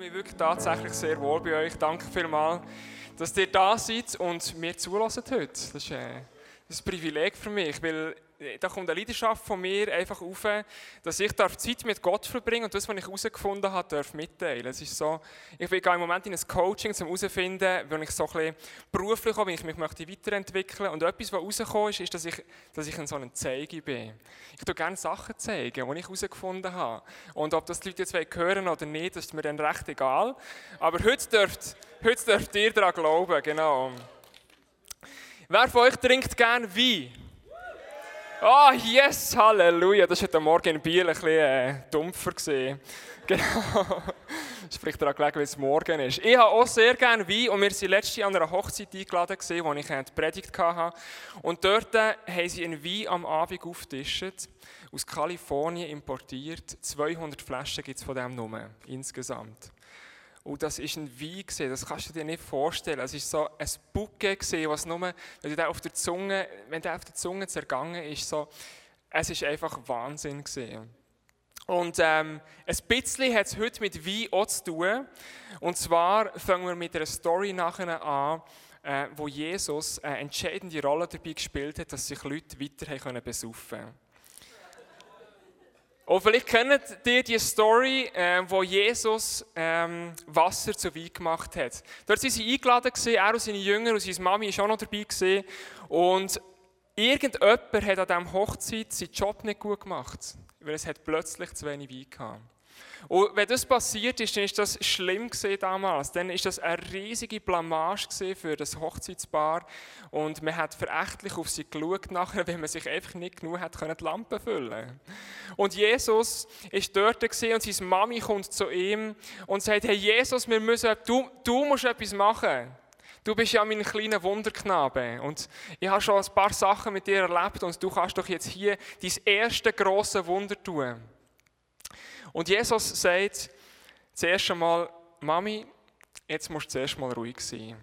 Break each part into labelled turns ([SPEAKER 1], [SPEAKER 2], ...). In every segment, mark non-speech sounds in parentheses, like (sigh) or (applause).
[SPEAKER 1] mich wirklich tatsächlich sehr wohl bei euch. Danke vielmals, dass ihr da seid und mir zulassen heute. Das ist, äh, ein Privileg für mich, weil da kommt eine Leidenschaft von mir einfach auf, dass ich darf Zeit mit Gott verbringen und das, was ich herausgefunden habe, darf mitteilen. Ist so, ich bin im Moment in ein Coaching, um herauszufinden, wenn ich so ein bisschen beruflich habe, wenn ich mich möchte weiterentwickeln und etwas, was rausgekommen ist, ist, dass ich, dass ich ein so ein Zeige bin. Ich tue gerne Sachen zeigen, die ich herausgefunden habe. Und ob das die Leute jetzt hören oder nicht, das ist mir dann recht egal. Aber heute dürft, heute dürft ihr daran glauben, genau. Wer von euch trinkt gerne Wein? Oh, yes, Halleluja. Das war heute Morgen in Biel ein bisschen äh, dumpfer. Gewesen. (laughs) Genau. Das spricht daran gelegen, weil es morgen ist. Ich habe auch sehr gerne Wein und wir sind letztes Jahr an einer Hochzeit eingeladen, gewesen, wo ich die Predigt hatte. Und dort äh, haben sie einen Wein am Abend aufgetischt, aus Kalifornien importiert. 200 Flaschen gibt es von dem Nummer insgesamt. Und das ist ein Wein, das kannst du dir nicht vorstellen. Es ist so ein Bouquet, was nur, wenn der auf der Zunge, wenn der auf der Zunge zergangen ist, so, es ist einfach Wahnsinn. Gewesen. Und ähm, ein bisschen hat es heute mit Wein auch zu tun. Und zwar fangen wir mit einer Story nachher an, äh, wo Jesus eine entscheidende Rolle dabei gespielt hat, dass sich Leute weiter besaufen können. Und vielleicht kennt ihr die Story, äh, wo Jesus ähm, Wasser zu Wein gemacht hat. Dort sind sie eingeladen, gewesen, er und seine Jünger und seine Mami war auch noch dabei. Und irgendjemand hat an dieser Hochzeit seinen Job nicht gut gemacht, weil es hat plötzlich zu wenig Wein hatte. Und wenn das passiert ist, dann ist das schlimm damals. Dann ist das eine riesige Blamage für das Hochzeitspaar. Und man hat verächtlich auf sie geschaut nachher, (laughs) wenn man sich einfach nicht genug hat können, die Lampe füllen Und Jesus ist dort und seine Mami kommt zu ihm und sagt, hey Jesus, wir müssen, du, du musst etwas machen. Du bist ja mein kleiner Wunderknabe und ich habe schon ein paar Sachen mit dir erlebt und du kannst doch jetzt hier dein erste große Wunder tun. Und Jesus sagt zuerst einmal, Mami, jetzt musst du zuerst mal ruhig sein.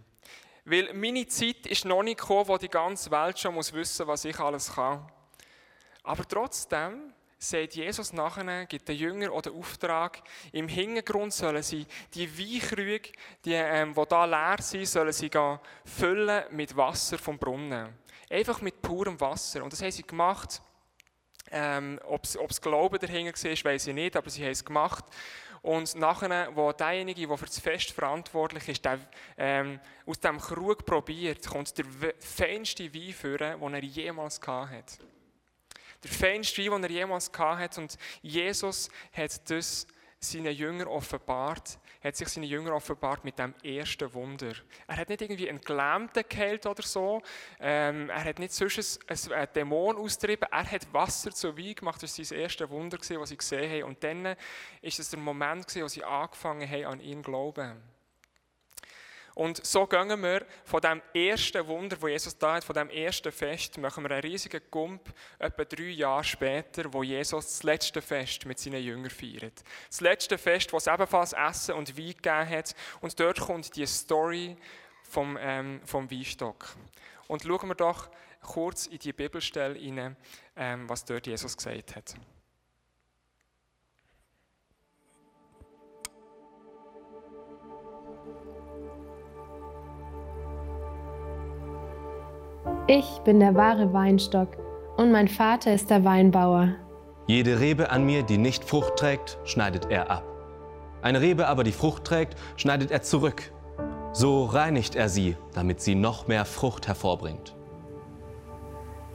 [SPEAKER 1] Weil meine Zeit ist noch nicht gekommen, wo die ganze Welt schon muss wissen was ich alles kann. Aber trotzdem sagt Jesus nachher, gibt den Jünger oder Auftrag, im Hintergrund sollen sie die Weinkrüge, die, ähm, die da leer sind, sollen sie füllen mit Wasser vom Brunnen. Einfach mit purem Wasser. Und das haben sie gemacht ähm, Ob es Glauben dahinter war, weiß ich nicht, aber sie haben es gemacht. Und nachher, wo derjenige, der für das Fest verantwortlich ist, der, ähm, aus dem Krug probiert, kommt der feinste Wein führen, den er jemals hatte. Der feinste Wein, den er jemals hatte. Und Jesus hat das seinen Jüngern offenbart, hat sich seinen Jüngern offenbart mit dem ersten Wunder. Er hat nicht irgendwie einen Gelähmten geheilt oder so, ähm, er hat nicht sonst ein, ein Dämon austrieben, er hat Wasser zu Wein gemacht, das war sein erstes Wunder, das sie gesehen haben. Und dann war es der Moment, wo sie angefangen haben, an ihn zu glauben. Und so gehen wir von dem ersten Wunder, wo Jesus da hat, von dem ersten Fest, machen wir einen riesigen Gump, etwa drei Jahre später, wo Jesus das letzte Fest mit seinen Jüngern feiert. Das letzte Fest, wo es ebenfalls Essen und Wein gegeben hat. Und dort kommt die Story vom, ähm, vom Weinstock. Und schauen wir doch kurz in die Bibelstelle hinein, ähm, was dort Jesus gesagt hat.
[SPEAKER 2] Ich bin der wahre Weinstock und mein Vater ist der Weinbauer.
[SPEAKER 3] Jede Rebe an mir, die nicht Frucht trägt, schneidet er ab. Eine Rebe aber, die Frucht trägt, schneidet er zurück. So reinigt er sie, damit sie noch mehr Frucht hervorbringt.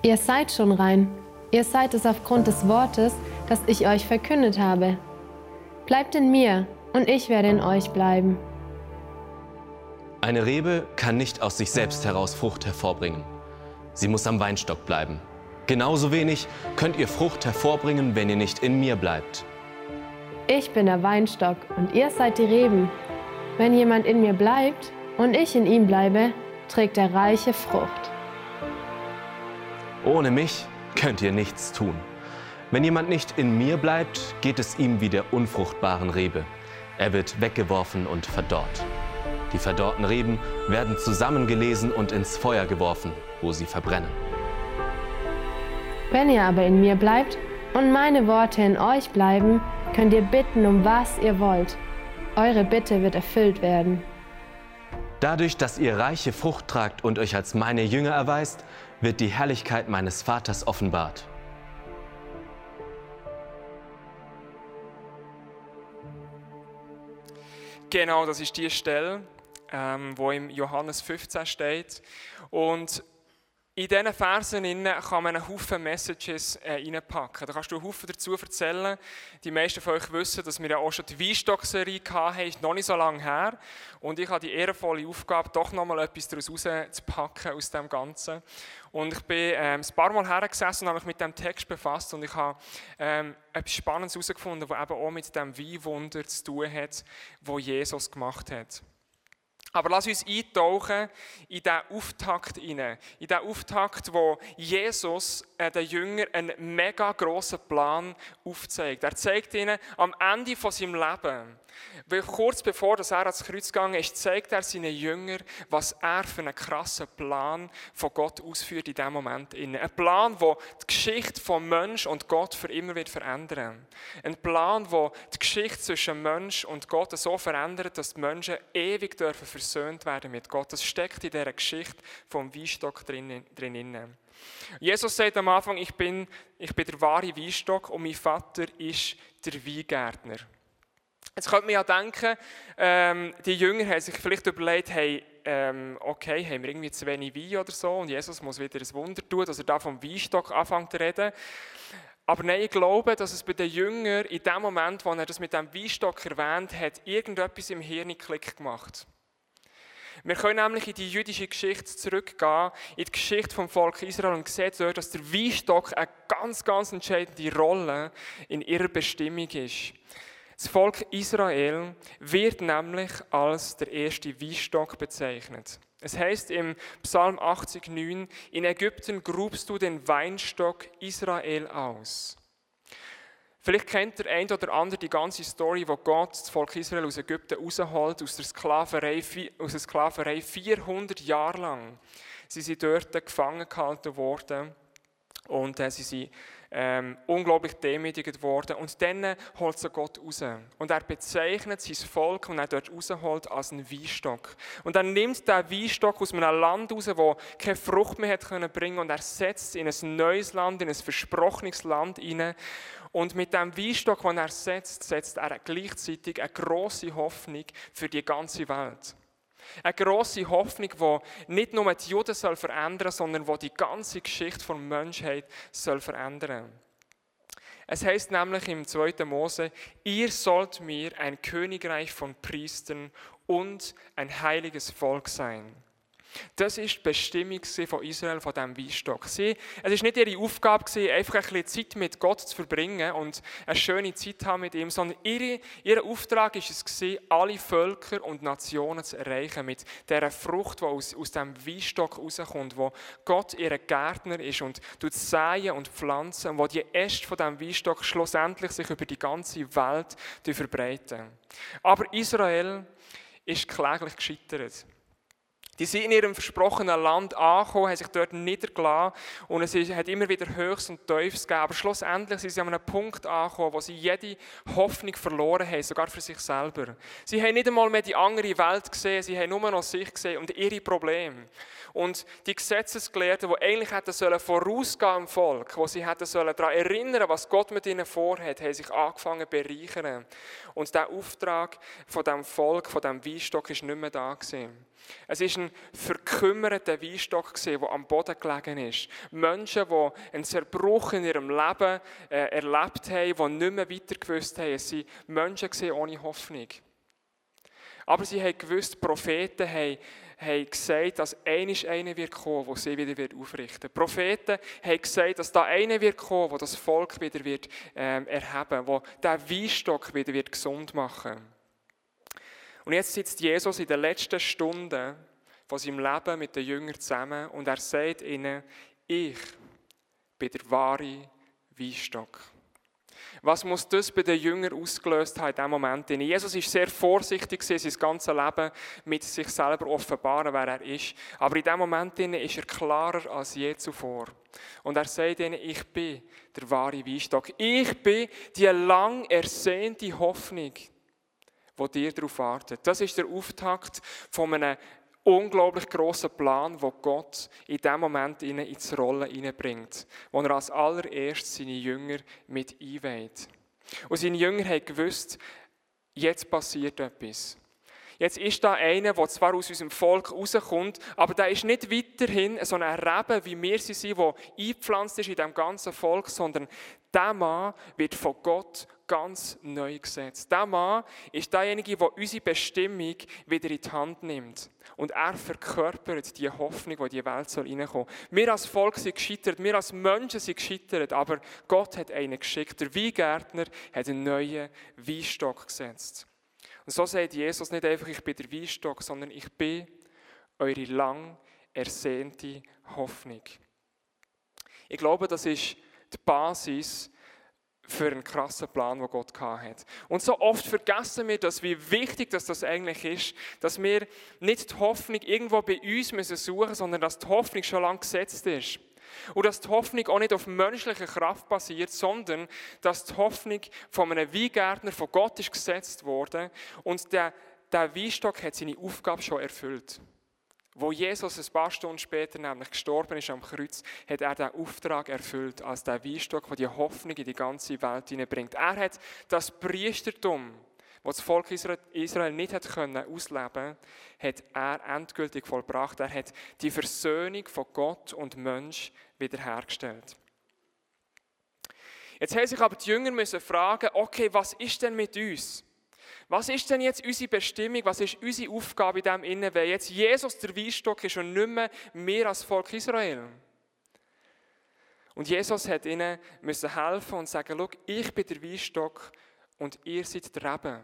[SPEAKER 2] Ihr seid schon rein. Ihr seid es aufgrund des Wortes, das ich euch verkündet habe. Bleibt in mir und ich werde in euch bleiben.
[SPEAKER 3] Eine Rebe kann nicht aus sich selbst heraus Frucht hervorbringen. Sie muss am Weinstock bleiben. Genauso wenig könnt ihr Frucht hervorbringen, wenn ihr nicht in mir bleibt.
[SPEAKER 2] Ich bin der Weinstock und ihr seid die Reben. Wenn jemand in mir bleibt und ich in ihm bleibe, trägt er reiche Frucht.
[SPEAKER 3] Ohne mich könnt ihr nichts tun. Wenn jemand nicht in mir bleibt, geht es ihm wie der unfruchtbaren Rebe. Er wird weggeworfen und verdorrt. Die verdorrten Reben werden zusammengelesen und ins Feuer geworfen, wo sie verbrennen.
[SPEAKER 2] Wenn ihr aber in mir bleibt und meine Worte in euch bleiben, könnt ihr bitten, um was ihr wollt. Eure Bitte wird erfüllt werden.
[SPEAKER 3] Dadurch, dass ihr reiche Frucht tragt und euch als meine Jünger erweist, wird die Herrlichkeit meines Vaters offenbart.
[SPEAKER 1] Genau, das ist die Stelle, ähm, wo im Johannes 15 steht. Und in diesen Versen kann man einen Haufen Messages äh, reinpacken. Da kannst du einen Haufen dazu erzählen. Die meisten von euch wissen, dass wir ja auch schon die Weinstock-Serie hatten, ist noch nicht so lange her. Und ich habe die ehrenvolle Aufgabe, doch noch mal etwas daraus rauszupacken aus dem Ganzen. Und ich bin ähm, ein paar Mal hergesessen und habe mich mit dem Text befasst und ich habe ähm, etwas Spannendes herausgefunden, das eben auch mit dem Weinwunder zu tun hat, das Jesus gemacht hat. Aber lass uns eintauchen in diesen Auftakt hinein. In diesen Auftakt, wo Jesus äh, den Jüngern einen mega grossen Plan aufzeigt. Er zeigt ihnen am Ende von seinem Leben, weil kurz bevor er ans Kreuz gegangen ist, zeigt er seinen Jüngern, was er für einen krassen Plan von Gott ausführt in diesem Moment. Ein Plan, der die Geschichte von Mensch und Gott für immer wird verändern. Ein Plan, der die Geschichte zwischen Mensch und Gott so verändert, dass die Menschen ewig dürfen versöhnt werden mit Gott. Das steckt in dieser Geschichte vom Weinstock drin. drin. Jesus sagt am Anfang, ich bin, ich bin der wahre Weinstock und mein Vater ist der Weingärtner. Jetzt könnte man ja denken, ähm, die Jünger haben sich vielleicht überlegt, hey, ähm, okay, haben wir irgendwie zu wenig Wein oder so und Jesus muss wieder ein Wunder tun, dass er da vom Weinstock anfängt zu reden. Aber nein, ich glaube, dass es bei den Jüngern in dem Moment, wo er das mit dem Weinstock erwähnt hat, irgendetwas im Hirn Klick gemacht. Wir können nämlich in die jüdische Geschichte zurückgehen, in die Geschichte vom Volk Israel und sehen dort, dass der Weinstock eine ganz, ganz entscheidende Rolle in ihrer Bestimmung ist. Das Volk Israel wird nämlich als der erste Weinstock bezeichnet. Es heißt im Psalm 80,9: In Ägypten grubst du den Weinstock Israel aus. Vielleicht kennt der ein oder andere die ganze Story, wo Gott das Volk Israel aus Ägypten rausholt, aus der Sklaverei, aus der Sklaverei 400 Jahre lang. Sie sind dort gefangen gehalten worden und äh, sie sind ähm, unglaublich demütigt worden. Und dann holt sie Gott raus. Und er bezeichnet sein Volk, und er dort rausholt, als einen Weinstock. Und er nimmt diesen Weinstock aus einem Land raus, wo keine Frucht mehr hat können bringen und er setzt in ein neues Land, in ein versprochenes Land hinein. Und mit dem Weinstock, den er setzt, setzt er gleichzeitig eine große Hoffnung für die ganze Welt. Eine grosse Hoffnung, die nicht nur die Juden soll verändern soll, sondern die die ganze Geschichte der Menschheit soll verändern Es heißt nämlich im 2. Mose, ihr sollt mir ein Königreich von Priestern und ein heiliges Volk sein. Das ist die Bestimmung von Israel, von diesem Weinstock. Sie, es war nicht ihre Aufgabe, einfach ein bisschen Zeit mit Gott zu verbringen und eine schöne Zeit haben mit ihm, sondern ihre, ihr Auftrag war es, alle Völker und Nationen zu erreichen mit dieser Frucht, die aus, aus diesem Weinstock rauskommt, wo Gott ihr Gärtner ist und säen und pflanzen und wo die Äste von diesem Weinstock schlussendlich sich über die ganze Welt verbreiten. Aber Israel ist kläglich gescheitert. Die sind in ihrem versprochenen Land angekommen, haben sich dort niedergelassen und es hat immer wieder Höchst und Tiefs gegeben. Aber schlussendlich sind sie an einem Punkt angekommen, wo sie jede Hoffnung verloren haben, sogar für sich selber. Sie haben nicht einmal mehr die andere Welt gesehen, sie haben nur noch sich gesehen und ihre Probleme. Und die Gesetzesgelehrten, die eigentlich hätten sollen vorausgehen im Volk, wo sie hätten sollen daran erinnern, was Gott mit ihnen vorhat, haben sich angefangen zu bereichern. Und der Auftrag von dem Volk, von dem Weinstock, ist nicht mehr da gewesen. Es ist ein verkümmerter Weinstock, der am Boden gelegen ist. Menschen, die einen Zerbruch in ihrem Leben äh, erlebt haben, die nicht mehr weiter gewusst haben. Es waren Menschen ohne Hoffnung. Aber sie haben gewusst, Propheten haben, haben gesagt, dass einisch einer wird kommen, der sie wieder wird aufrichten wird. Propheten haben gesagt, dass da einer wird kommen, der das Volk wieder wird ähm, erheben, der den Weinstock wieder wird gesund machen. Und jetzt sitzt Jesus in den letzten Stunden von seinem Leben mit den Jüngern zusammen und er sagt ihnen, ich bin der wahre Weinstock. Was muss das bei den Jüngern ausgelöst haben in diesem Moment? Jesus ist sehr vorsichtig sein ganzes Leben mit sich selber offenbaren, wer er ist. Aber in diesem Moment ist er klarer als je zuvor. Und er sagt ihnen, ich bin der wahre Weinstock. Ich bin die lang ersehnte Hoffnung wo dir darauf wartet. Das ist der Auftakt von einem unglaublich grossen Plan, wo Gott in dem Moment ihnen ins Rollen hineinbringt, wo er als allererstes seine Jünger mit einweiht. Und seine Jünger haben gewusst, jetzt passiert etwas. Jetzt ist da einer, der zwar aus unserem Volk rauskommt, aber der ist nicht weiterhin so ein Reben, wie wir sie sind, der eingepflanzt ist in diesem ganzen Volk, sondern der Mann wird von Gott ganz neu gesetzt. Der Mann ist derjenige, der unsere Bestimmung wieder in die Hand nimmt. Und er verkörpert die Hoffnung, die in die Welt soll reinkommen soll. Wir als Volk sind gescheitert, wir als Menschen sind gescheitert, aber Gott hat einen geschickt. Der Weingärtner hat einen neuen Weinstock gesetzt. Und so sagt Jesus nicht einfach, ich bin der Weinstock, sondern ich bin eure lang ersehnte Hoffnung. Ich glaube, das ist die Basis für einen krassen Plan, den Gott hat. Und so oft vergessen wir das, wie wichtig dass das eigentlich ist, dass wir nicht die Hoffnung irgendwo bei uns müssen suchen sondern dass die Hoffnung schon lange gesetzt ist. Und dass die Hoffnung auch nicht auf menschlicher Kraft basiert, sondern dass die Hoffnung von einem Weingärtner von Gott ist gesetzt worden und der, der Weinstock hat seine Aufgabe schon erfüllt. Wo Jesus ein paar Stunden später nämlich gestorben ist am Kreuz, hat er den Auftrag erfüllt als der Weinstock, der die Hoffnung in die ganze Welt hineinbringt. Er hat das Priestertum, was das Volk Israel nicht hat können ausleben, hat er endgültig vollbracht. Er hat die Versöhnung von Gott und Mensch wiederhergestellt. Jetzt haben sich aber die Jünger müssen fragen, okay, was ist denn mit uns? Was ist denn jetzt unsere Bestimmung? Was ist unsere Aufgabe in dem Innen, wenn jetzt Jesus der Weinstock ist und nicht mehr mehr als Volk Israel? Und Jesus hat ihnen müssen helfen und sagen, schau, ich bin der Weinstock und ihr seid die Reben.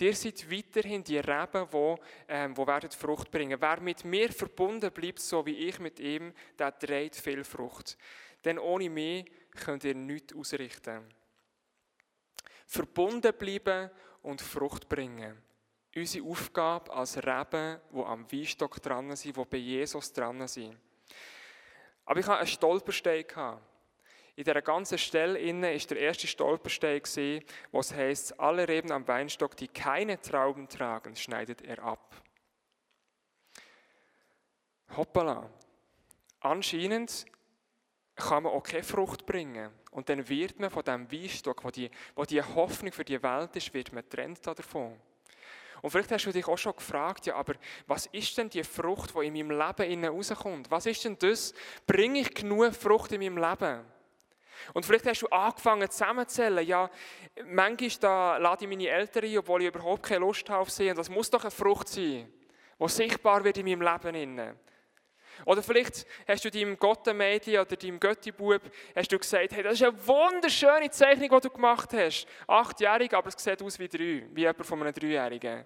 [SPEAKER 1] Ihr seid weiterhin die Reben, die, ähm, die werden Frucht bringen. Wer mit mir verbunden bleibt, so wie ich mit ihm, der trägt viel Frucht. Denn ohne mich könnt ihr nichts ausrichten verbunden bleiben und Frucht bringen. Unsere Aufgabe als Reben, die am Weinstock dran sind, die bei Jesus dran sind. Aber ich hatte einen Stolperstein. In dieser ganzen Stelle innen ist der erste Stolperstein wo es heißt: Alle Reben am Weinstock, die keine Trauben tragen, schneidet er ab. Hoppala. Anscheinend kann man auch keine Frucht bringen. Und dann wird man von diesem Weinstock, wo die, wo die Hoffnung für die Welt ist, wird man trennt davon. Und vielleicht hast du dich auch schon gefragt, ja, aber was ist denn die Frucht, die in meinem Leben innen rauskommt? Was ist denn das? Bringe ich genug Frucht in meinem Leben? Und vielleicht hast du angefangen zusammenzählen, ja, manchmal da lade ich meine Eltern ein, obwohl ich überhaupt keine Lust habe auf sie. Und das muss doch eine Frucht sein, die sichtbar wird in meinem Leben. Innen. Oder vielleicht hast du deinem Gottemädchen oder deinem Göttibub hast du gesagt, hey, das ist eine wunderschöne Zeichnung, die du gemacht hast. Achtjährig, aber es sieht aus wie drei, wie jemand von einem Dreijährigen.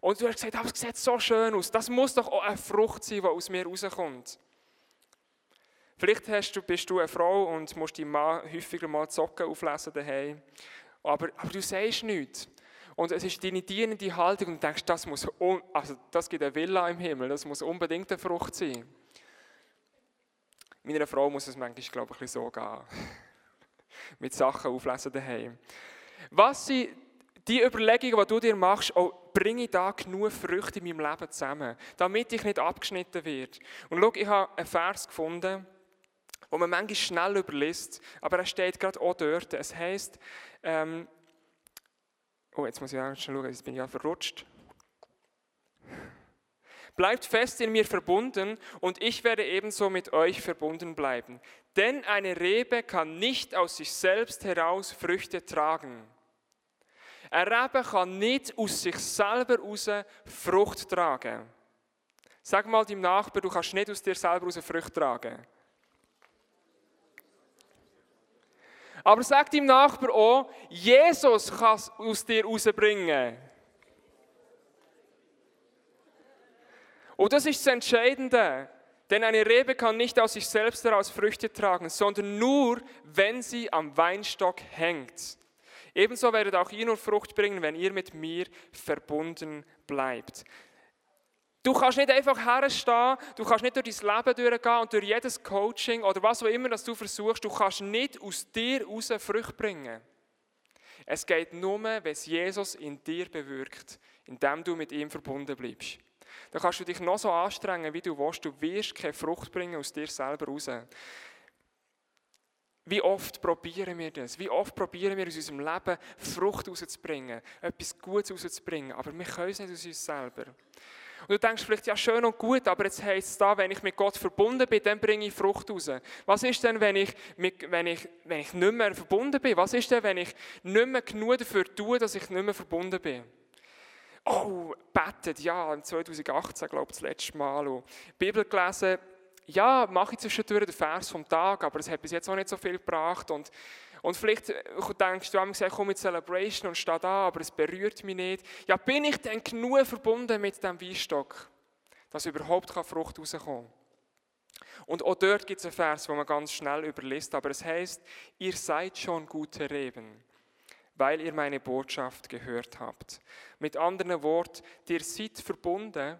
[SPEAKER 1] Und du hast gesagt, aber es sieht so schön aus. Das muss doch auch eine Frucht sein, die aus mir rauskommt. Vielleicht hast du, bist du eine Frau und musst deinem Mann häufiger mal Socken auflesen daheim. Aber, aber du sagst nichts. Und es ist deine dienende Haltung und du denkst, das, muss, also das gibt eine Villa im Himmel, das muss unbedingt eine Frucht sein. Meiner Frau muss es manchmal, glaube ich, ein bisschen so gehen. (laughs) Mit Sachen auflesen daheim. Was sind die Überlegungen, die du dir machst, oh, bringe ich da genug Früchte in meinem Leben zusammen, damit ich nicht abgeschnitten werde? Und schau, ich habe einen Vers gefunden, wo man manchmal schnell überliest, aber er steht gerade auch dort. Es heißt, ähm, Oh, jetzt muss ich auch schon schauen, jetzt bin ich ja verrutscht. Bleibt fest in mir verbunden und ich werde ebenso mit euch verbunden bleiben. Denn eine Rebe kann nicht aus sich selbst heraus Früchte tragen. Eine Rebe kann nicht aus sich selber heraus Frucht tragen. Sag mal deinem Nachbar, du kannst nicht aus dir selber heraus Frucht tragen. Aber sag deinem Nachbar auch, Jesus kann es aus dir rausbringen. Und das ist das Entscheidende. Denn eine Rebe kann nicht aus sich selbst heraus Früchte tragen, sondern nur, wenn sie am Weinstock hängt. Ebenso werdet auch ihr nur Frucht bringen, wenn ihr mit mir verbunden bleibt. Du kannst nicht einfach herstehen, du kannst nicht durch dein Leben durchgehen und durch jedes Coaching oder was auch immer das du versuchst, du kannst nicht aus dir raus Früchte bringen. Es geht nur, wenn es Jesus in dir bewirkt, indem du mit ihm verbunden bleibst. Da kannst du dich noch so anstrengen, wie du willst, du wirst keine Frucht bringen aus dir selber raus. Wie oft probieren wir das? Wie oft probieren wir aus unserem Leben Frucht rauszubringen, etwas Gutes rauszubringen, aber wir können es nicht aus uns selber. Und du denkst vielleicht, ja schön und gut, aber jetzt heisst es da, wenn ich mit Gott verbunden bin, dann bringe ich Frucht raus. Was ist denn, wenn ich, mit, wenn, ich, wenn ich nicht mehr verbunden bin? Was ist denn, wenn ich nicht mehr genug dafür tue, dass ich nicht mehr verbunden bin? Oh, betet, ja, 2018, glaube ich, das letzte Mal. Und Bibel gelesen, ja, mache ich zwischendurch den Vers vom Tag, aber es hat bis jetzt auch nicht so viel gebracht. Und, und vielleicht äh, denkst du, ich komm mit Celebration und stehe da, aber es berührt mich nicht. Ja, bin ich denn genug verbunden mit dem Weinstock, dass überhaupt Frucht rauskommen kann? Und auch dort gibt es einen Vers, wo man ganz schnell überliest, aber es heißt, ihr seid schon gute Reben, weil ihr meine Botschaft gehört habt. Mit anderen Worten, ihr seid verbunden,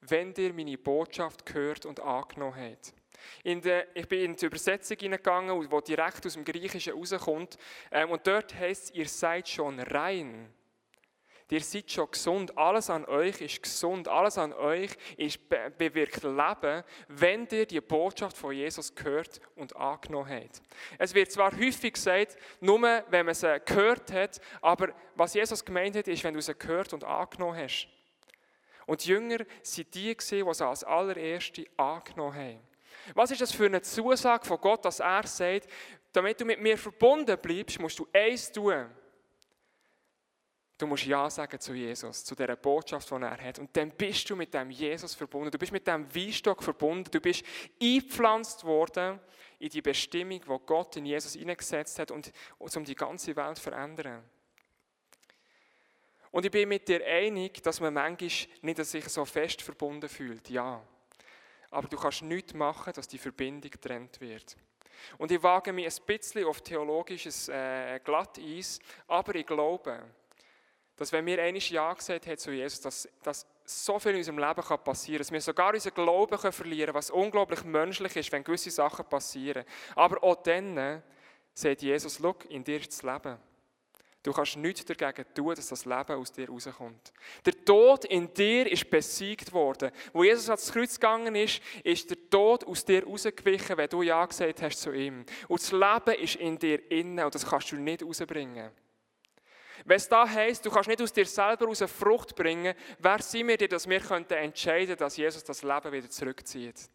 [SPEAKER 1] wenn ihr meine Botschaft gehört und angenommen habt. Der, ich bin in die Übersetzung hineingegangen, die direkt aus dem Griechischen rauskommt. Ähm, und dort heißt es, ihr seid schon rein. Ihr seid schon gesund. Alles an euch ist gesund. Alles an euch ist be bewirkt Leben, wenn ihr die Botschaft von Jesus gehört und angenommen habt. Es wird zwar häufig gesagt, nur wenn man sie gehört hat, aber was Jesus gemeint hat, ist, wenn du sie gehört und angenommen hast. Und die Jünger waren die, die sie als allererste angenommen haben. Was ist das für eine Zusage von Gott, dass er sagt, damit du mit mir verbunden bleibst, musst du eins tun. Du musst Ja sagen zu Jesus, zu der Botschaft, die er hat. Und dann bist du mit dem Jesus verbunden. Du bist mit dem Weinstock verbunden. Du bist eingepflanzt worden in die Bestimmung, die Gott in Jesus hineingesetzt hat um die ganze Welt zu verändern. Und ich bin mit dir einig, dass man manchmal nicht sich so fest verbunden fühlt. Ja. Aber du kannst nichts machen, dass die Verbindung getrennt wird. Und ich wage mich ein bisschen auf theologisches äh, Glatteis, aber ich glaube, dass wenn wir einmal Ja gesagt haben zu Jesus, dass, dass so viel in unserem Leben kann passieren kann, dass wir sogar unseren Glauben können verlieren können, was unglaublich menschlich ist, wenn gewisse Sachen passieren. Aber auch dann sagt Jesus, schau, in dir ist das Leben. Du kannst nichts dagegen tun, dass das Leben aus dir rauskommt. Der Tod in dir ist besiegt worden. Wo Jesus ans Kreuz gegangen ist, ist der Tod aus dir rausgewichen, wenn du Ja gesagt hast zu ihm. Und das Leben ist in dir innen und das kannst du nicht rausbringen. Wenn es da heisst, du kannst nicht aus dir selber aus Frucht bringen, wer sind wir dir, dass wir entscheiden könnten, dass Jesus das Leben wieder zurückzieht?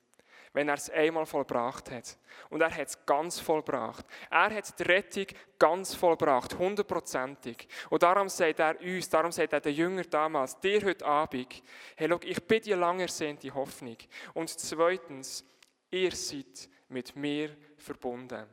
[SPEAKER 1] Wenn er es einmal vollbracht hat. Und er hat es ganz vollbracht. Er hat die Rettung ganz vollbracht, hundertprozentig. Und darum sagt er uns, darum sagt er den Jünger damals, dir heute Abend, hey, schau, ich bin dir lange ersehnte Hoffnung. Und zweitens, ihr seid mit mir verbunden.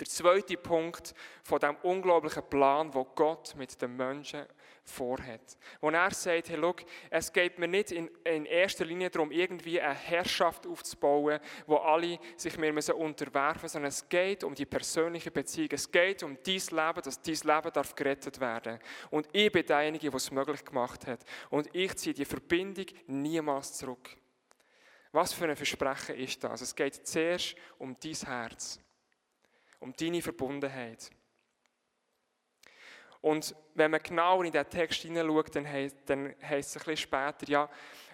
[SPEAKER 1] Der zweite Punkt von dem unglaublichen Plan, wo Gott mit den Menschen vorhat. Wo er sagt, hey, look, es geht mir nicht in, in, erster Linie darum, irgendwie eine Herrschaft aufzubauen, wo alle sich mir müssen unterwerfen müssen, sondern es geht um die persönliche Beziehung. Es geht um dein Leben, dass dein Leben darf gerettet werden Und ich bin derjenige, der es möglich gemacht hat. Und ich ziehe die Verbindung niemals zurück. Was für ein Versprechen ist das? Es geht zuerst um dein Herz um deine Verbundenheit. Und wenn man genauer in diesen Text hineinschaut, dann heißt es ein bisschen später, ja,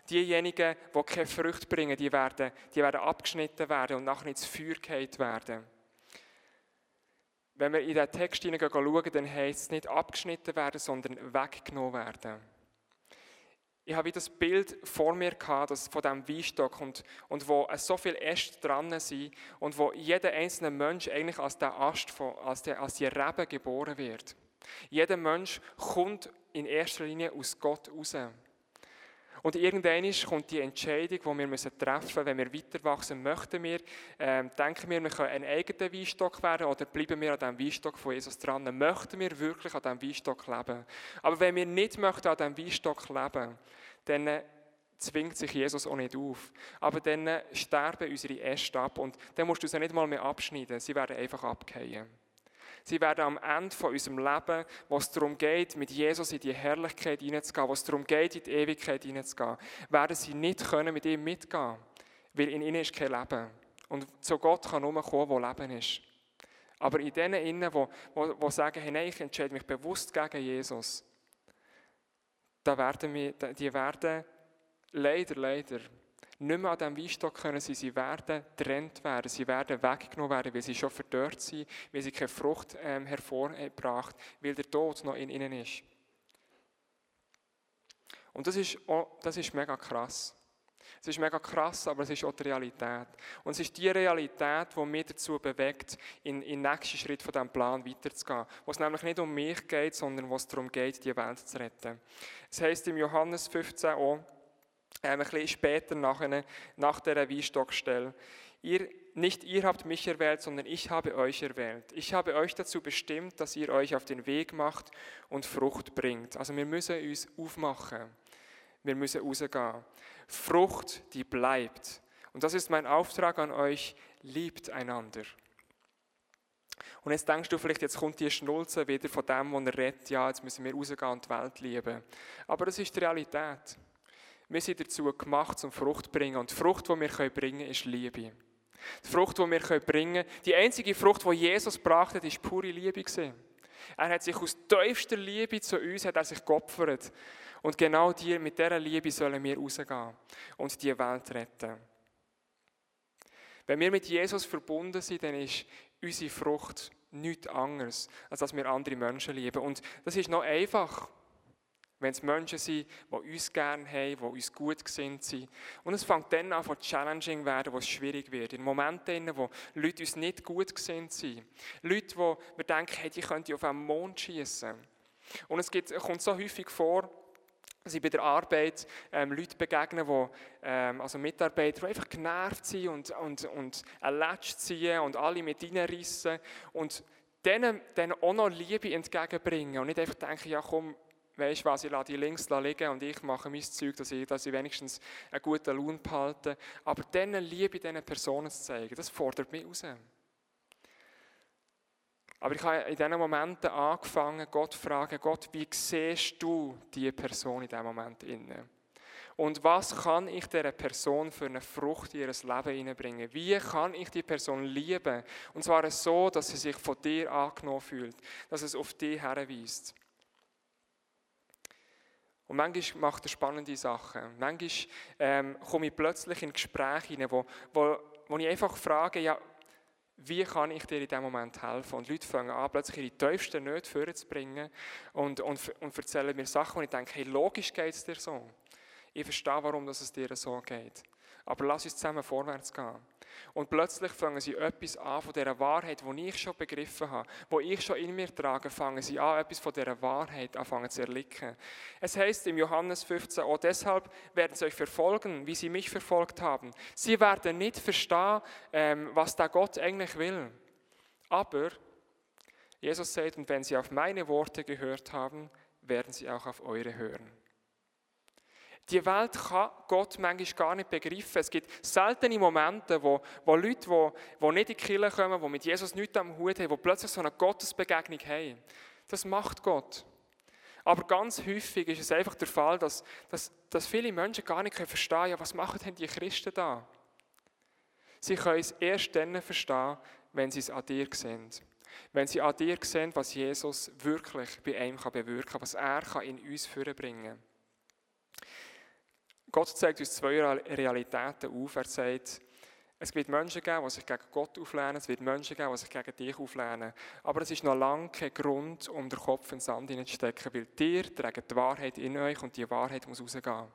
[SPEAKER 1] diejenigen, die keine Früchte bringen, die werden, die werden abgeschnitten werden und nachher ins Feuer gehalten werden. Wenn wir in diesen Text hineinschauen, dann heißt es nicht abgeschnitten werden, sondern weggenommen werden ich habe das Bild vor mir gehabt, das von diesem Weinstock und, und wo so viele Äste dran sind und wo jeder einzelne Mensch eigentlich als der Ast, von, als, der, als die Rebe geboren wird. Jeder Mensch kommt in erster Linie aus Gott raus. Und irgendwann kommt die Entscheidung, die wir treffen müssen, wenn wir weiter wachsen möchten wir, äh, denken wir, wir können ein eigener Weinstock werden oder bleiben wir an dem Weinstock von Jesus dran? Möchten wir wirklich an diesem Weinstock leben? Aber wenn wir nicht möchten an diesem Weinstock leben, dann zwingt sich Jesus auch nicht auf. Aber dann sterben unsere Äste ab und dann musst du sie nicht mal mehr abschneiden, sie werden einfach abgehen. Sie werden am Ende von unserem Leben, wo es darum geht, mit Jesus in die Herrlichkeit hineinzugehen, wo es darum geht, in die Ewigkeit hineinzugehen, werden sie nicht können mit ihm mitgehen, weil in ihnen ist kein Leben. Und zu Gott kann nur kommen, wo Leben ist. Aber in denen innen, wo, wo, wo sagen, hey, nein, ich entscheide mich bewusst gegen Jesus, da werden wir, die werden leider, leider nicht mehr an diesem Weinstock können sein. Sie werden getrennt werden, sie werden weggenommen werden, weil sie schon verdorrt sind, weil sie keine Frucht ähm, hervorgebracht weil der Tod noch in ihnen ist. Und das ist, auch, das ist mega krass. Es ist mega krass, aber es ist auch die Realität. Und es ist die Realität, die mich dazu bewegt, in, in den nächsten Schritt von diesem Plan weiterzugehen. Wo es nämlich nicht um mich geht, sondern wo es darum geht, die Welt zu retten. Es heißt im Johannes 15 auch, ähm, ein bisschen später nach, einer, nach der Weinstockstelle, ihr, nicht ihr habt mich erwählt, sondern ich habe euch erwählt. Ich habe euch dazu bestimmt, dass ihr euch auf den Weg macht und Frucht bringt. Also wir müssen uns aufmachen. Wir müssen rausgehen. Frucht, die bleibt. Und das ist mein Auftrag an euch, liebt einander. Und jetzt denkst du vielleicht, jetzt kommt die Schnulze wieder von dem, wo er redet, ja, jetzt müssen wir rausgehen und die Welt lieben. Aber das ist die Realität. Wir sind dazu gemacht, zum Frucht zu bringen. Und die Frucht, die wir bringen können, ist Liebe. Die Frucht, die wir bringen können, die einzige Frucht, die Jesus hat, ist pure Liebe. Er hat sich aus tiefster Liebe zu uns hat er sich geopfert. Und genau die, mit dieser Liebe sollen wir rausgehen und die Welt retten. Wenn wir mit Jesus verbunden sind, dann ist unsere Frucht nichts anderes, als dass wir andere Menschen lieben. Und das ist noch einfach, wenn es Menschen sind, die uns gerne haben, die uns gut gesinnt sind. Und es fängt dann an, von challenging werden, wo es schwierig wird. In Momenten, wo Leute uns nicht gut gesinnt sind. Leute, wo wir denken, hey, die könnten auf einen Mond schießen. Und es gibt, kommt so häufig vor, dass ich bei der Arbeit ähm, Leute begegne, wo, ähm, also Mitarbeiter, die einfach genervt sind und, und, und Latsch ziehen und alle mit reinrissen und denen, denen auch noch Liebe entgegenbringen und nicht einfach denken, ja komm, weißt du was, ich lasse die links liegen und ich mache mein Zeug, dass ich, dass ich wenigstens einen guten Lohn behalte. Aber denen Liebe diesen Personen zu zeigen, das fordert mich raus. Aber ich habe in diesen Momenten angefangen, Gott zu fragen, Gott, wie siehst du diese Person in diesem Moment inne? Und was kann ich dieser Person für eine Frucht in ihr Leben hineinbringen? Wie kann ich die Person lieben? Und zwar so, dass sie sich von dir angenommen fühlt, dass es auf dich herweist. Und manchmal macht er spannende Sachen. Manchmal ähm, komme ich plötzlich in Gespräche hinein, wo, wo, wo ich einfach frage, ja, wie kann ich dir in diesem Moment helfen? Und Leute fangen an, plötzlich ihre tiefsten Nöte vorzubringen und, und, und erzählen mir Sachen, wo ich denke, hey, logisch geht es dir so. Ich verstehe, warum es dir so geht. Aber lass uns zusammen vorwärts gehen. Und plötzlich fangen sie etwas an von dieser Wahrheit, die ich schon begriffen habe, wo ich schon in mir trage, fangen sie an, etwas von dieser Wahrheit anfangen zu erlicken. Es heißt im Johannes 15, oh, deshalb werden sie euch verfolgen, wie sie mich verfolgt haben. Sie werden nicht verstehen, ähm, was da Gott eigentlich will. Aber Jesus sagt, und wenn sie auf meine Worte gehört haben, werden sie auch auf eure hören. Die Welt kann Gott manchmal gar nicht begreifen. Es gibt seltene Momente, wo, wo Leute, die, die nicht in die Kirche kommen, die mit Jesus nichts am Hut haben, die plötzlich so eine Gottesbegegnung haben. Das macht Gott. Aber ganz häufig ist es einfach der Fall, dass, dass, dass viele Menschen gar nicht verstehen können, ja, was machen denn die Christen da? Sie können es erst dann verstehen, wenn sie es an dir sehen. Wenn sie an dir sehen, was Jesus wirklich bei einem bewirken kann, was er in uns vorbringen kann. Gott zeigt uns zwei Realitäten auf. Er sagt, es wird Menschen geben, die sich gegen Gott auflehnen, es wird Menschen geben, die sich gegen dich auflehnen. Aber es ist noch lange kein Grund, um den Kopf in den Sand hineinzustecken, weil dir trägt die Wahrheit in euch und die Wahrheit muss rausgehen.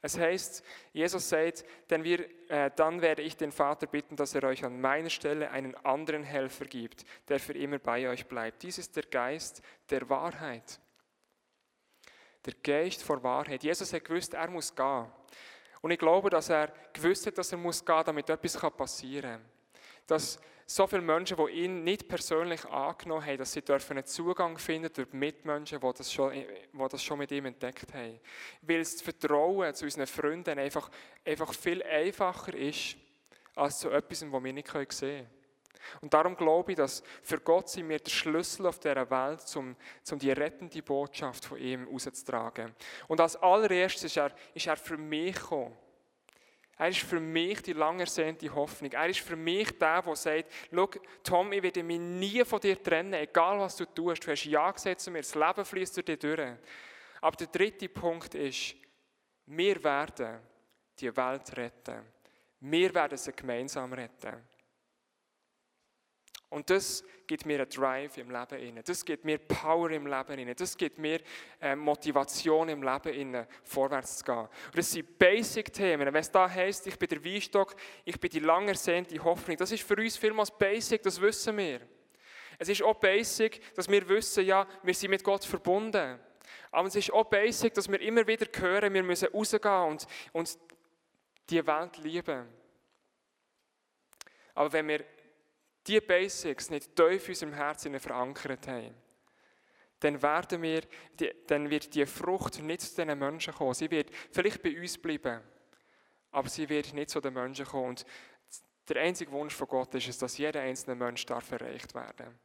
[SPEAKER 1] Es heißt, Jesus sagt, denn wir, äh, dann werde ich den Vater bitten, dass er euch an meiner Stelle einen anderen Helfer gibt, der für immer bei euch bleibt. Dies ist der Geist der Wahrheit. Der Geist vor Wahrheit. Jesus hat gewusst, er muss gehen. Und ich glaube, dass er gewusst hat, dass er muss gehen, damit etwas passieren kann. Dass so viele Menschen, die ihn nicht persönlich angenommen haben, dass sie dürfen einen Zugang finden durch Mitmenschen, die das, schon, die das schon mit ihm entdeckt haben. Weil das Vertrauen zu unseren Freunden einfach, einfach viel einfacher ist, als zu etwas, was wir nicht sehen können. Und darum glaube ich, dass für Gott sind wir der Schlüssel auf dieser Welt, um, um die rettende Botschaft von ihm rauszutragen. Und als allererstes ist er, ist er für mich gekommen. Er ist für mich die lang ersehnte Hoffnung. Er ist für mich der, der sagt, schau, Tom, ich werde mich nie von dir trennen, egal was du tust. Du hast Ja gesagt zu mir, das Leben fließt durch dich durch. Aber der dritte Punkt ist, wir werden die Welt retten. Wir werden sie gemeinsam retten. Und das gibt mir einen Drive im Leben inne. Das gibt mir Power im Leben inne. Das gibt mir äh, Motivation im Leben inne, vorwärts zu gehen. Und das sind Basic-Themen. Wenn es da heisst, ich bin der Weinstock, ich bin die lang ersehnte Hoffnung, das ist für uns vielmals Basic, das wissen wir. Es ist auch Basic, dass wir wissen, ja, wir sind mit Gott verbunden. Aber es ist auch Basic, dass wir immer wieder hören, wir müssen rausgehen und, und die Welt lieben. Aber wenn wir die Basics nicht tief in unserem Herzen verankert haben, dann, werden wir, dann wird die Frucht nicht zu diesen Menschen kommen. Sie wird vielleicht bei uns bleiben, aber sie wird nicht zu den Menschen kommen. Und der einzige Wunsch von Gott ist es, dass jeder einzelne Mensch darf erreicht werden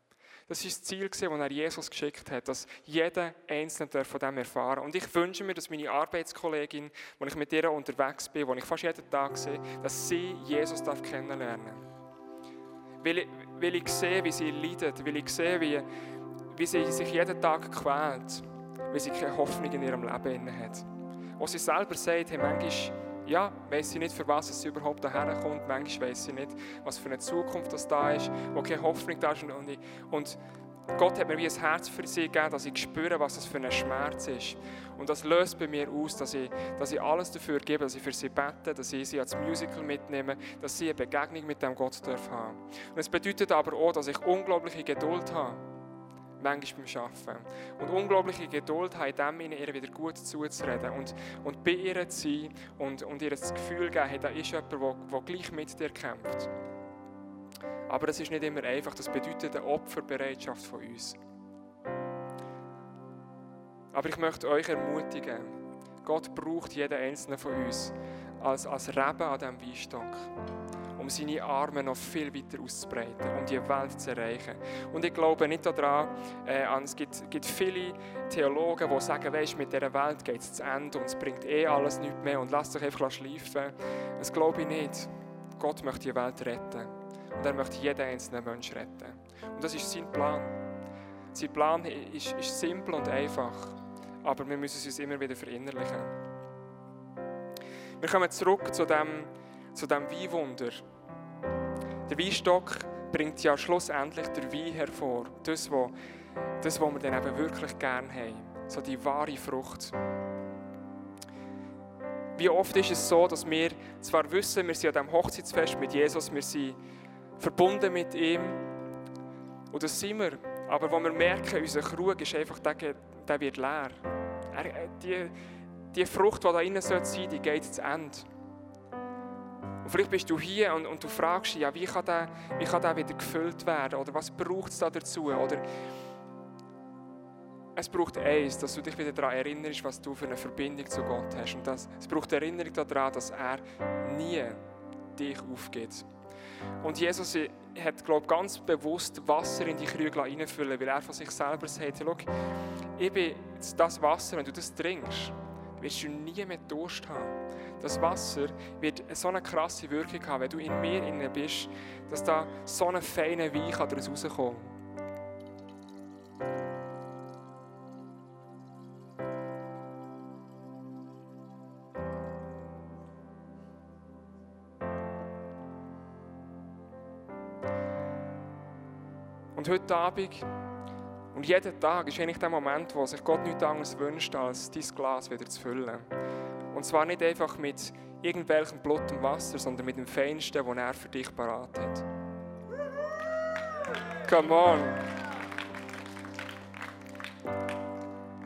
[SPEAKER 1] Das ist das Ziel, das er Jesus geschickt hat, dass jeder Einzelne von dem erfahren Und ich wünsche mir, dass meine Arbeitskollegin, wo ich mit ihr unterwegs bin, wo ich fast jeden Tag sehe, dass sie Jesus darf kennenlernen darf. Weil weil ich sehe, wie sie leidet, weil ich sehe, wie, wie sie sich jeden Tag quält, weil sie keine Hoffnung in ihrem Leben hat. Wo sie selber sagt, hey, manchmal ja, weiß sie nicht, für was sie überhaupt daher kommt. Manchmal weiß sie nicht, was für eine Zukunft das da ist, wo keine Hoffnung da ist. Und, und Gott hat mir wie ein Herz für sie gegeben, dass ich spüre, was das für ein Schmerz ist. Und das löst bei mir aus, dass ich, dass ich alles dafür gebe, dass ich für sie bete, dass ich sie als Musical mitnehme, dass sie eine Begegnung mit dem Gott haben dürfen Und es bedeutet aber auch, dass ich unglaubliche Geduld habe, manchmal beim Arbeiten. Und unglaubliche Geduld habe, in dem ihnen ihr wieder gut zuzureden und, und bei ihr zu sein und, und ihr das Gefühl geben, hey, da ist jemand, der gleich mit dir kämpft. Aber das ist nicht immer einfach. Das bedeutet eine Opferbereitschaft von uns. Aber ich möchte euch ermutigen, Gott braucht jeden einzelnen von uns als, als Reben an diesem Weinstock, um seine Arme noch viel weiter auszubreiten, um die Welt zu erreichen. Und ich glaube nicht daran, äh, es gibt, gibt viele Theologen, die sagen, weißt, mit dieser Welt geht es zu Ende und es bringt eh alles nichts mehr und lasst euch einfach schleifen. Das glaube ich nicht. Gott möchte die Welt retten. Und er möchte jeden einzelnen Menschen retten. Und das ist sein Plan. Sein Plan ist, ist simpel und einfach, aber wir müssen es uns immer wieder verinnerlichen. Wir kommen zurück zu dem, zu dem Weinwunder. Der Weinstock bringt ja schlussendlich den Wein hervor. Das, was das, wir dann eben wirklich gerne haben. So die wahre Frucht. Wie oft ist es so, dass wir zwar wissen, wir sind an diesem Hochzeitsfest mit Jesus, wir sind verbunden mit ihm. Und das sind wir. Aber wo wir merken, unser Krug ist einfach, der, der wird leer. Er, äh, die, die Frucht, die da drin sein sollte, die geht zu Ende. Und vielleicht bist du hier und, und du fragst dich, ja, wie kann, der, wie kann der wieder gefüllt werden? Oder was braucht es da dazu? Oder es braucht eins, dass du dich wieder daran erinnerst, was du für eine Verbindung zu Gott hast. Und das, es braucht Erinnerung daran, dass er nie dich aufgibt. Und Jesus hat, glaube ganz bewusst Wasser in die Krüge hineinfüllen, weil er von sich selber sagt, schau, ich bin das Wasser, wenn du das trinkst, wirst du nie mehr Durst haben. Das Wasser wird so eine krasse Wirkung haben, wenn du in mir bist, dass da so eine feine Wein daraus rauskommen heute Abend und jeden Tag ist eigentlich der Moment, wo sich Gott nichts anderes wünscht, als dein Glas wieder zu füllen. Und zwar nicht einfach mit irgendwelchem Blut und Wasser, sondern mit dem Feinsten, das er für dich parat hat. Come on!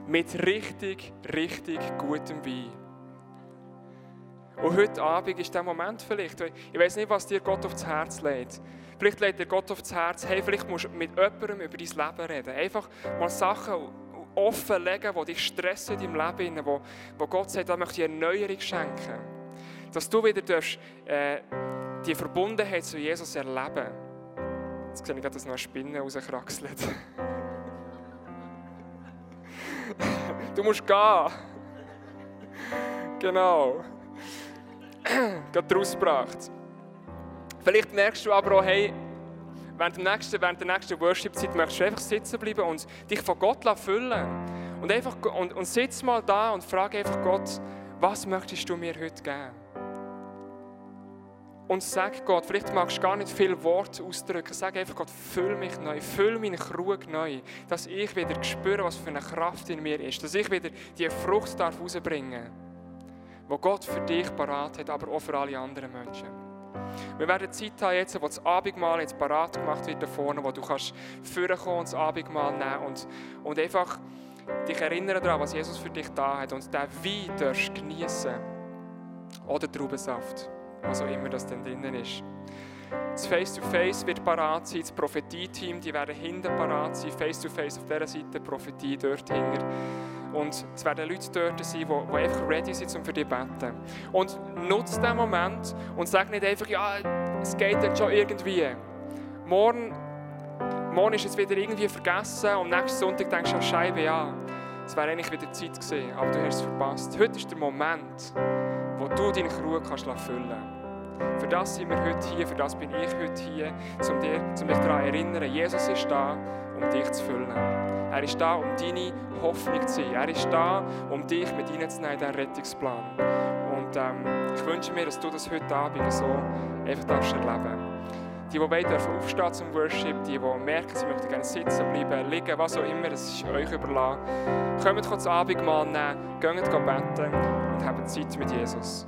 [SPEAKER 1] Mit richtig, richtig gutem Wein. Und heute Abend ist der Moment vielleicht, ich weiß nicht, was dir Gott aufs Herz legt. Vielleicht legt dir Gott aufs Herz, hey, vielleicht musst du mit jemandem über dein Leben reden. Einfach mal Sachen offenlegen, die dich stressen in deinem Leben, wo, wo Gott sagt, da möchte ich Erneuerung schenken. Dass du wieder darfst, äh, die Verbundenheit zu Jesus erleben. Jetzt sehe ich gerade, dass noch eine Spinne rauskraxelt. (laughs) du musst gehen. Genau. (clears throat) gerade rausgebracht. Vielleicht merkst du aber auch, hey, während, dem nächsten, der nächsten Worship-Zeit möchtest du einfach sitzen bleiben und dich von Gott füllen und, einfach, und, und sitz mal da und frage einfach Gott, was möchtest du mir heute geben? Und sag Gott, vielleicht magst du gar nicht viele Worte ausdrücken, sag einfach Gott, füll mich neu, füll meinen Krug neu, dass ich wieder spüre, was für eine Kraft in mir ist, dass ich wieder die Frucht darf rausbringen darf, die Gott für dich parat hat, aber auch für alle anderen Menschen. Wir werden Zeit haben, jetzt, wo das Abendmahl jetzt parat gemacht wird da vorne, wo du kannst vorkommen und das Abendmahl nehmen und, und einfach dich erinnern daran, was Jesus für dich da hat und diesen Wein darfst genießen oder Traubensaft was auch immer das denn drinnen ist. Das Face-to-Face -face wird parat sein, das Prophetie-Team, die werden hinten parat sein, Face-to-Face -face auf dieser Seite, Prophetie dort hinten. Und es werden Leute dort sein, die, die einfach ready sind, um für dich zu beten. Und nutze diesen Moment und sag nicht einfach, ja, es geht dann schon irgendwie. Morgen, morgen ist es wieder irgendwie vergessen und nächsten Sonntag denkst du, Scheibe, ja, es wäre eigentlich wieder Zeit gewesen, aber du hast es verpasst. Heute ist der Moment, wo du deinen Krug kannst füllen kannst. Für das sind wir heute hier, für das bin ich heute hier, um, dir, um dich daran zu erinnern, Jesus ist da, um dich zu füllen. Er ist da, um deine Hoffnung zu sein. Er ist da, um dich mit reinzunehmen in diesen Rettungsplan. Und ähm, ich wünsche mir, dass du das heute Abend so einfach darfst erleben die, die wollen, aufstehen zum Worship. Die, die merken, sie möchten gerne sitzen bleiben, liegen, was auch immer, das ist euch überlassen. Kommt kurz Abendmahl nehmen, geht beten und habt Zeit mit Jesus.